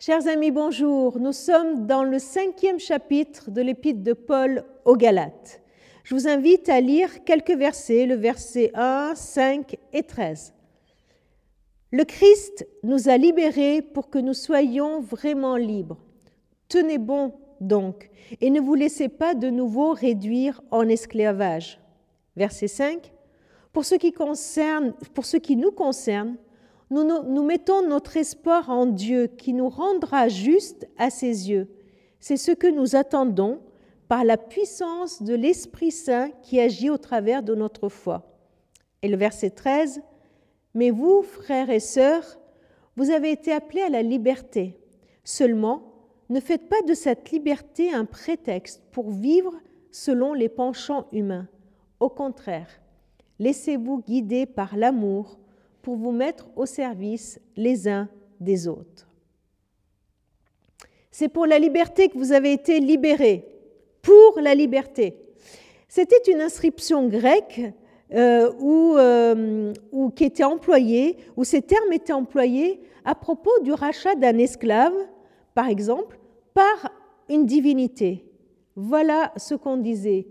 Chers amis, bonjour. Nous sommes dans le cinquième chapitre de l'épître de Paul aux Galates. Je vous invite à lire quelques versets, le verset 1, 5 et 13. Le Christ nous a libérés pour que nous soyons vraiment libres. Tenez bon donc, et ne vous laissez pas de nouveau réduire en esclavage. Verset 5. Pour ce qui, concerne, pour ce qui nous concerne, nous, mettons notre espoir en Dieu qui nous rendra juste à ses yeux. C'est ce que nous attendons par la puissance de l'Esprit Saint qui agit au travers de notre foi. Et le verset 13, Mais vous, frères et sœurs, vous avez été appelés à la liberté. Seulement, ne faites pas de cette liberté un prétexte pour vivre selon les penchants humains. Au contraire, laissez-vous guider par l'amour pour vous mettre au service les uns des autres. C'est pour la liberté que vous avez été libérés, pour la liberté. C'était une inscription grecque euh, euh, où, qui était employée, où ces termes étaient employés à propos du rachat d'un esclave, par exemple, par une divinité. Voilà ce qu'on disait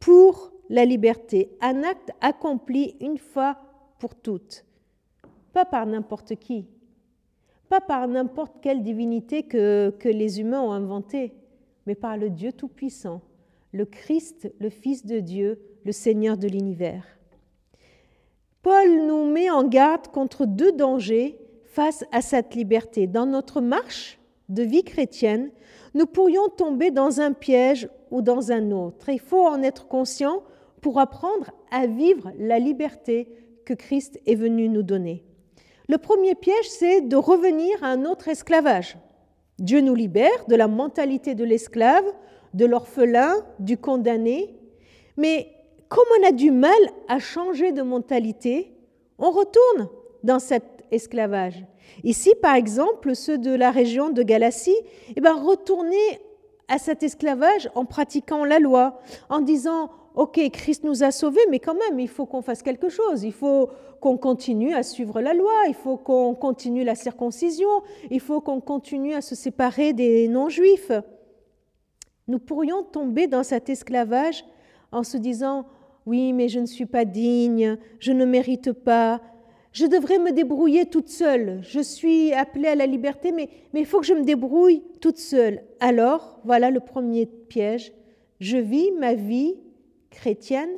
pour la liberté, un acte accompli une fois pour toutes pas par n'importe qui, pas par n'importe quelle divinité que, les humains ont inventée, mais par le Dieu Tout-Puissant, le Christ, le Fils de Dieu, le Seigneur de l'univers. Paul nous met en garde contre deux dangers face à cette liberté. Dans notre marche de vie chrétienne, nous pourrions tomber dans un piège ou dans un autre. Il faut en être conscient pour apprendre à vivre la liberté que Christ est venu nous donner. Le premier piège, c'est de revenir à un autre esclavage. Dieu nous libère de la mentalité de l'esclave, de l'orphelin, du condamné. Mais comme on a du mal à changer de mentalité, on retourne dans cet esclavage. Ici, par exemple, ceux de la région de Galatie, eh ben, retourner à cet esclavage en pratiquant la loi, en disant Ok, Christ nous a sauvés, mais quand même, il faut qu'on fasse quelque chose. Il faut qu'on continue à suivre la loi, il faut qu'on continue la circoncision, il faut qu'on continue à se séparer des non-juifs. Nous pourrions tomber dans cet esclavage en se disant Oui, mais je ne suis pas digne, je ne mérite pas, je devrais me débrouiller toute seule, je suis appelée à la liberté, mais, il faut que je me débrouille toute seule. Alors, voilà le premier piège. Je vis ma vie chrétienne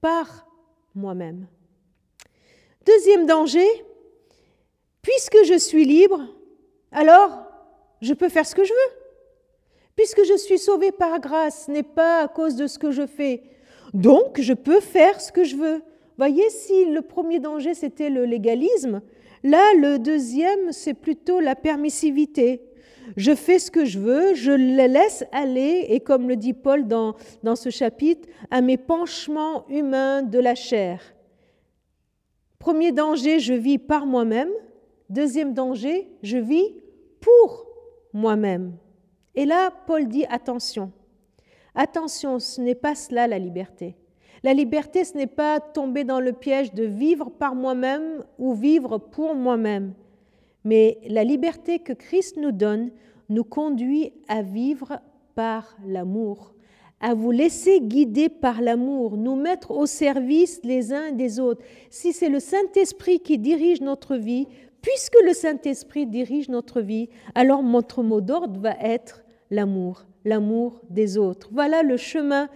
par moi-même. Deuxième danger, puisque je suis libre, alors je peux faire ce que je veux. Puisque je suis sauvé par grâce, ce n'est pas à cause de ce que je fais. Donc, je peux faire ce que je veux. Voyez, si le premier danger, c'était le légalisme, là, le deuxième, c'est plutôt la permissivité je fais ce que je veux, je les laisse aller, et comme le dit Paul dans, dans ce chapitre, à mes penchements humains de la chair. Premier danger, je vis par moi-même. Deuxième danger, je vis pour moi-même. Et là, Paul dit attention. Attention, ce n'est pas cela la liberté. La liberté, ce n'est pas tomber dans le piège de vivre par moi-même ou vivre pour moi-même. Mais la liberté que Christ nous donne nous conduit à vivre par l'amour, à vous laisser guider par l'amour, nous mettre au service les uns des autres. Si c'est le Saint-Esprit qui dirige notre vie, puisque le Saint-Esprit dirige notre vie, alors notre mot d'ordre va être l'amour, l'amour des autres. Voilà le chemin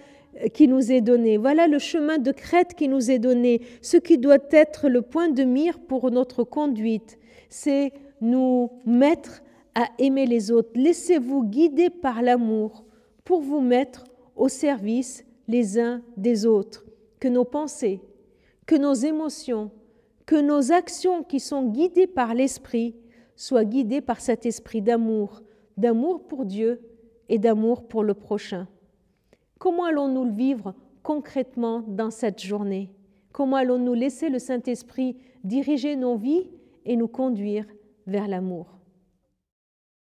qui nous est donné. Voilà le chemin de crête qui nous est donné. Ce qui doit être le point de mire pour notre conduite, c'est nous mettre à aimer les autres. Laissez-vous guider par l'amour pour vous mettre au service les uns des autres. Que nos pensées, que nos émotions, que nos actions qui sont guidées par l'Esprit soient guidées par cet esprit d'amour, d'amour pour Dieu et d'amour pour le prochain. Comment allons-nous le vivre concrètement dans cette journée? Comment allons-nous laisser le Saint-Esprit diriger nos vies et nous conduire vers l'amour?